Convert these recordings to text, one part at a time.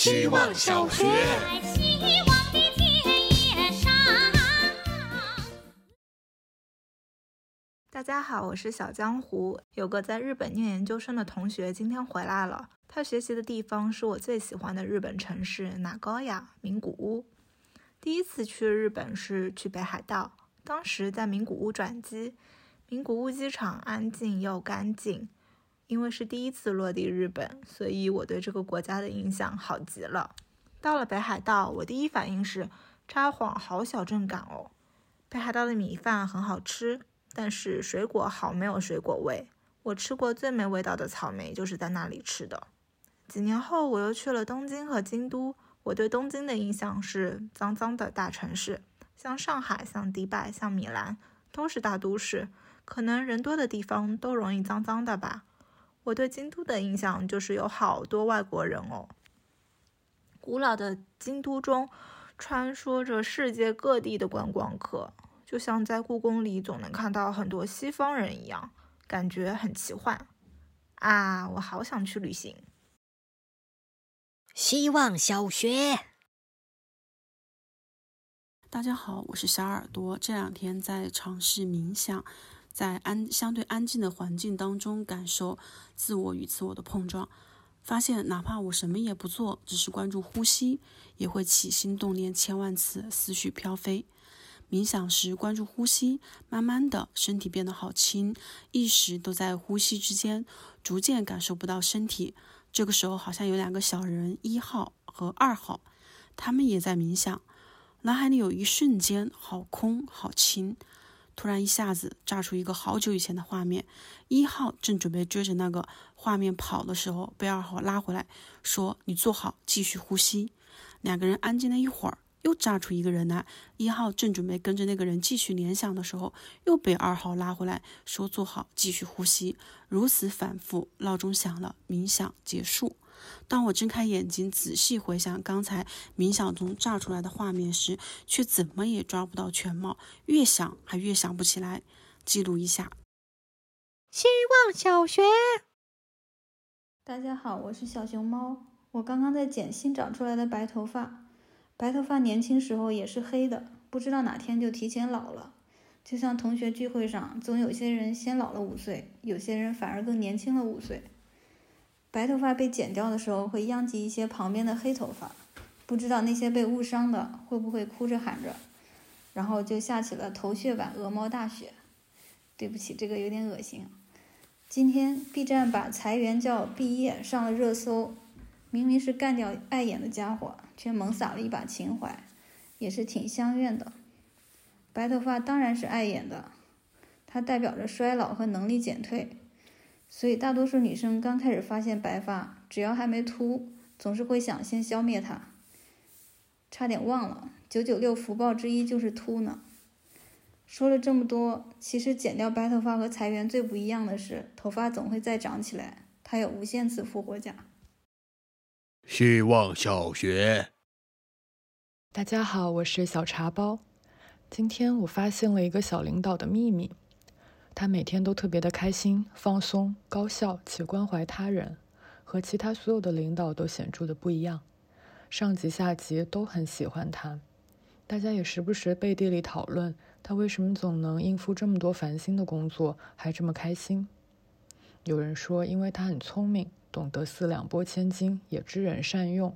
希望小学。希望的田野上。大家好，我是小江湖。有个在日本念研究生的同学今天回来了，他学习的地方是我最喜欢的日本城市哪高呀名古屋。第一次去日本是去北海道，当时在名古屋转机。名古屋机场安静又干净，因为是第一次落地日本，所以我对这个国家的印象好极了。到了北海道，我第一反应是札幌好小镇感哦。北海道的米饭很好吃，但是水果好没有水果味。我吃过最没味道的草莓就是在那里吃的。几年后，我又去了东京和京都。我对东京的印象是脏脏的大城市，像上海、像迪拜、像米兰，都是大都市，可能人多的地方都容易脏脏的吧。我对京都的印象就是有好多外国人哦。古老的京都中穿梭着世界各地的观光客，就像在故宫里总能看到很多西方人一样，感觉很奇幻啊！我好想去旅行。希望小学。大家好，我是小耳朵。这两天在尝试冥想，在安相对安静的环境当中，感受自我与自我的碰撞，发现哪怕我什么也不做，只是关注呼吸，也会起心动念千万次，思绪飘飞。冥想时关注呼吸，慢慢的身体变得好轻，意识都在呼吸之间，逐渐感受不到身体。这个时候好像有两个小人，一号和二号，他们也在冥想。脑海里有一瞬间好空好轻，突然一下子炸出一个好久以前的画面。一号正准备追着那个画面跑的时候，被二号拉回来，说：“你坐好，继续呼吸。”两个人安静了一会儿，又炸出一个人来。一号正准备跟着那个人继续联想的时候，又被二号拉回来，说：“坐好，继续呼吸。”如此反复，闹钟响了，冥想结束。当我睁开眼睛，仔细回想刚才冥想中炸出来的画面时，却怎么也抓不到全貌，越想还越想不起来。记录一下。希望小学。大家好，我是小熊猫。我刚刚在剪新长出来的白头发，白头发年轻时候也是黑的，不知道哪天就提前老了。就像同学聚会上，总有些人先老了五岁，有些人反而更年轻了五岁。白头发被剪掉的时候，会殃及一些旁边的黑头发，不知道那些被误伤的会不会哭着喊着，然后就下起了头屑版鹅毛大雪。对不起，这个有点恶心。今天 B 站把裁员叫毕业上了热搜，明明是干掉碍眼的家伙，却猛撒了一把情怀，也是挺相怨的。白头发当然是碍眼的，它代表着衰老和能力减退。所以，大多数女生刚开始发现白发，只要还没秃，总是会想先消灭它。差点忘了，九九六福报之一就是秃呢。说了这么多，其实剪掉白头发和裁员最不一样的是，头发总会再长起来，它有无限次复活甲。希望小学。大家好，我是小茶包。今天我发现了一个小领导的秘密。他每天都特别的开心、放松、高效且关怀他人，和其他所有的领导都显著的不一样。上级下级都很喜欢他，大家也时不时背地里讨论他为什么总能应付这么多烦心的工作，还这么开心。有人说，因为他很聪明，懂得四两拨千斤，也知人善用；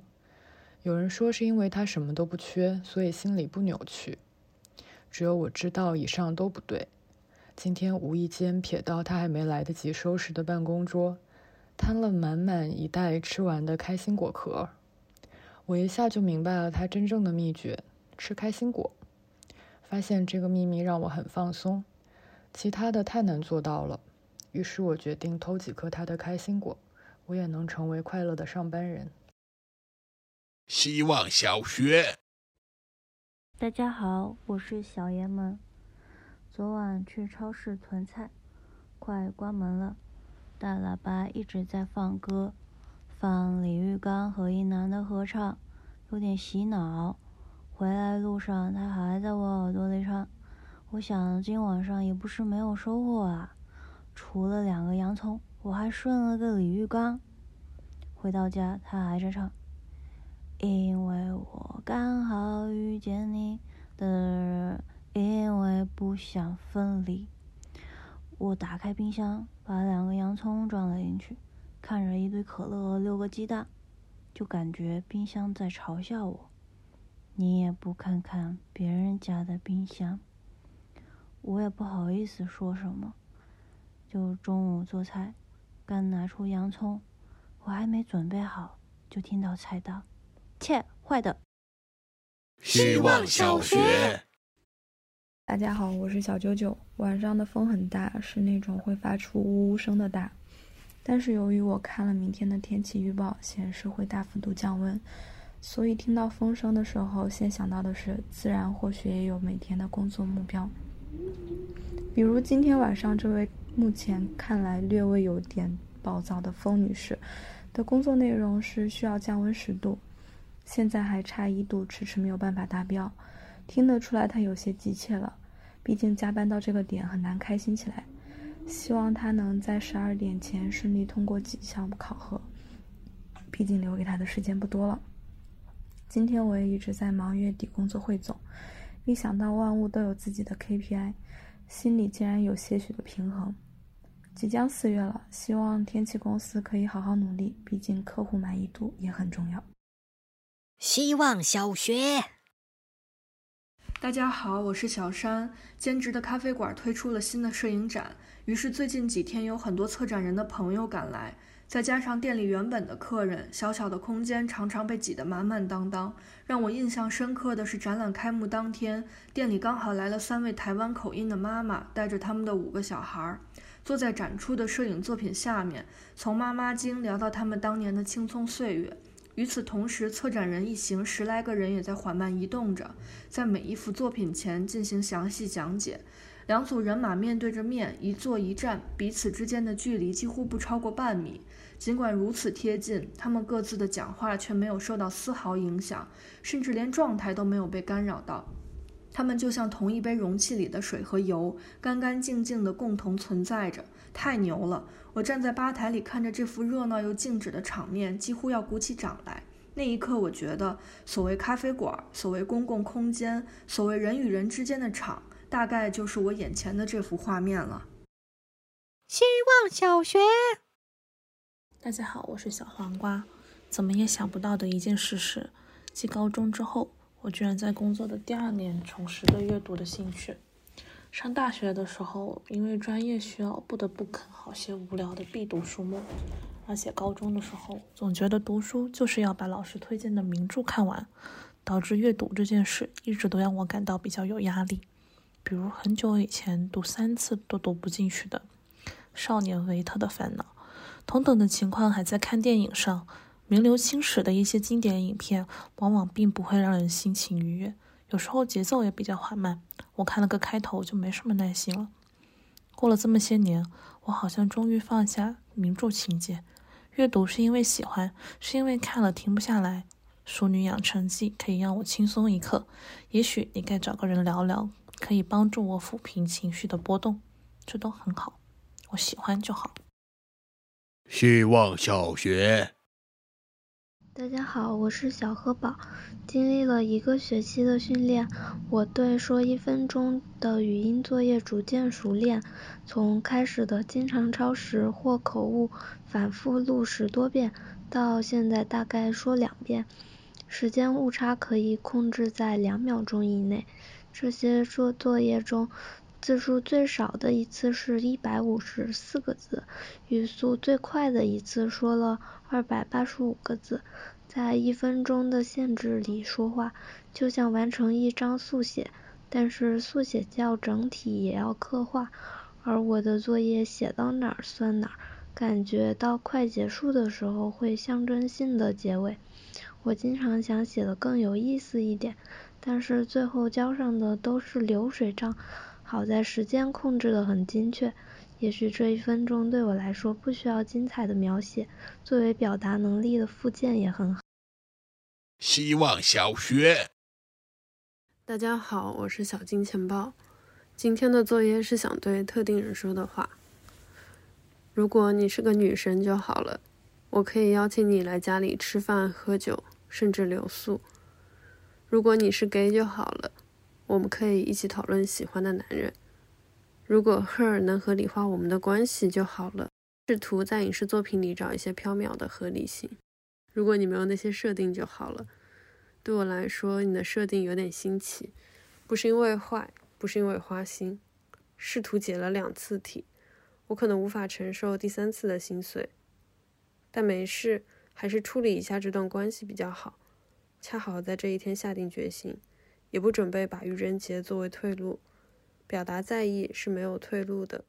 有人说，是因为他什么都不缺，所以心里不扭曲。只有我知道，以上都不对。今天无意间瞥到他还没来得及收拾的办公桌，摊了满满一袋吃完的开心果壳。我一下就明白了他真正的秘诀：吃开心果。发现这个秘密让我很放松，其他的太难做到了。于是我决定偷几颗他的开心果，我也能成为快乐的上班人。希望小学。大家好，我是小爷们。昨晚去超市囤菜，快关门了，大喇叭一直在放歌，放李玉刚和一男的合唱，有点洗脑。回来路上他还在我耳朵里唱，我想今晚上也不是没有收获啊，除了两个洋葱，我还顺了个李玉刚。回到家他还在唱，因为我刚好遇见你的，因为不想分离。我打开冰箱，把两个洋葱装了进去，看着一堆可乐、六个鸡蛋，就感觉冰箱在嘲笑我。你也不看看别人家的冰箱，我也不好意思说什么。就中午做菜，刚拿出洋葱，我还没准备好，就听到菜刀。切，坏的！希望小学。大家好，我是小九九。晚上的风很大，是那种会发出呜呜声的大。但是由于我看了明天的天气预报，显示会大幅度降温，所以听到风声的时候，先想到的是自然或许也有每天的工作目标。比如今天晚上这位目前看来略微有点暴躁的风女士的工作内容是需要降温十度。现在还差一度，迟迟没有办法达标，听得出来他有些急切了。毕竟加班到这个点很难开心起来。希望他能在十二点前顺利通过几项考核，毕竟留给他的时间不多了。今天我也一直在忙月底工作汇总，一想到万物都有自己的 KPI，心里竟然有些许的平衡。即将四月了，希望天气公司可以好好努力，毕竟客户满意度也很重要。希望小学，大家好，我是小山。兼职的咖啡馆推出了新的摄影展，于是最近几天有很多策展人的朋友赶来，再加上店里原本的客人，小小的空间常常被挤得满满当当。让我印象深刻的是，展览开幕当天，店里刚好来了三位台湾口音的妈妈，带着他们的五个小孩，坐在展出的摄影作品下面，从妈妈经聊到他们当年的青葱岁月。与此同时，策展人一行十来个人也在缓慢移动着，在每一幅作品前进行详细讲解。两组人马面对着面，一坐一站，彼此之间的距离几乎不超过半米。尽管如此贴近，他们各自的讲话却没有受到丝毫影响，甚至连状态都没有被干扰到。他们就像同一杯容器里的水和油，干干净净的共同存在着。太牛了！我站在吧台里看着这幅热闹又静止的场面，几乎要鼓起掌来。那一刻，我觉得所谓咖啡馆，所谓公共空间，所谓人与人之间的场，大概就是我眼前的这幅画面了。希望小学，大家好，我是小黄瓜。怎么也想不到的一件事是，继高中之后，我居然在工作的第二年重拾了阅读的兴趣。上大学的时候，因为专业需要，不得不啃好些无聊的必读书目；而且高中的时候，总觉得读书就是要把老师推荐的名著看完，导致阅读这件事一直都让我感到比较有压力。比如很久以前读三次都读不进去的《少年维特的烦恼》，同等的情况还在看电影上，名留青史的一些经典影片，往往并不会让人心情愉悦。有时候节奏也比较缓慢，我看了个开头就没什么耐心了。过了这么些年，我好像终于放下名著情节，阅读是因为喜欢，是因为看了停不下来。《淑女养成记》可以让我轻松一刻，也许你该找个人聊聊，可以帮助我抚平情绪的波动，这都很好，我喜欢就好。希望小学。大家好，我是小何宝。经历了一个学期的训练，我对说一分钟的语音作业逐渐熟练。从开始的经常超时或口误，反复录十多遍，到现在大概说两遍，时间误差可以控制在两秒钟以内。这些做作业中，字数最少的一次是一百五十四个字，语速最快的一次说了二百八十五个字。在一分钟的限制里说话，就像完成一张速写，但是速写要整体也要刻画，而我的作业写到哪儿算哪儿，感觉到快结束的时候会象征性的结尾。我经常想写的更有意思一点，但是最后交上的都是流水账。好在时间控制的很精确，也许这一分钟对我来说不需要精彩的描写，作为表达能力的附件也很好。希望小学，大家好，我是小金钱豹。今天的作业是想对特定人说的话。如果你是个女生就好了，我可以邀请你来家里吃饭喝酒，甚至留宿。如果你是 gay 就好了，我们可以一起讨论喜欢的男人。如果 her 能合理化我们的关系就好了。试图在影视作品里找一些缥缈的合理性。如果你没有那些设定就好了。对我来说，你的设定有点新奇，不是因为坏，不是因为花心。试图解了两次题，我可能无法承受第三次的心碎。但没事，还是处理一下这段关系比较好。恰好在这一天下定决心，也不准备把愚人节作为退路。表达在意是没有退路的。